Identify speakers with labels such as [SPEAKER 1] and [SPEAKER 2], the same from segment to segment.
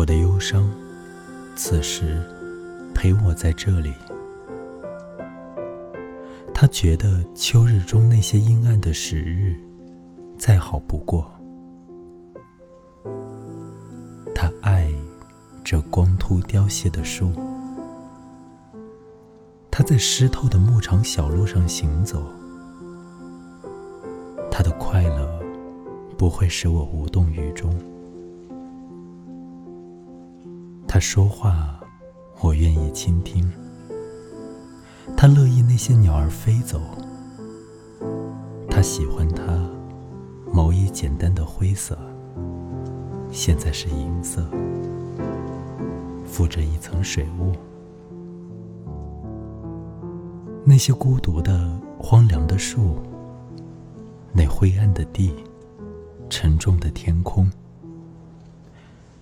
[SPEAKER 1] 我的忧伤，此时陪我在这里。他觉得秋日中那些阴暗的时日，再好不过。他爱这光秃凋谢的树。他在湿透的牧场小路上行走。他的快乐不会使我无动于衷。他说话，我愿意倾听。他乐意那些鸟儿飞走，他喜欢他毛衣简单的灰色，现在是银色，附着一层水雾。那些孤独的、荒凉的树，那灰暗的地，沉重的天空，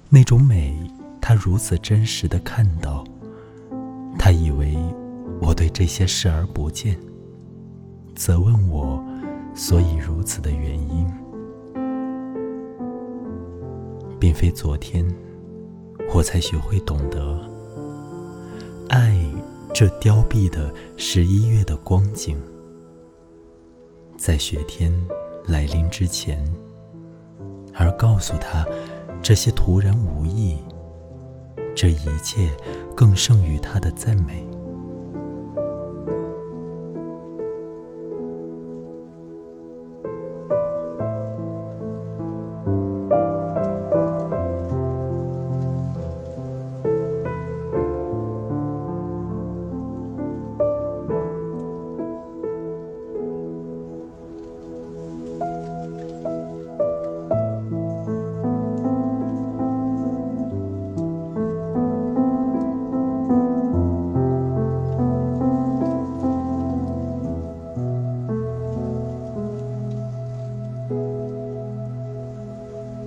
[SPEAKER 1] 那种美，他如此真实的看到，他以为。我对这些视而不见，责问我所以如此的原因，并非昨天我才学会懂得爱这凋敝的十一月的光景，在雪天来临之前，而告诉他这些徒然无意，这一切更胜于他的赞美。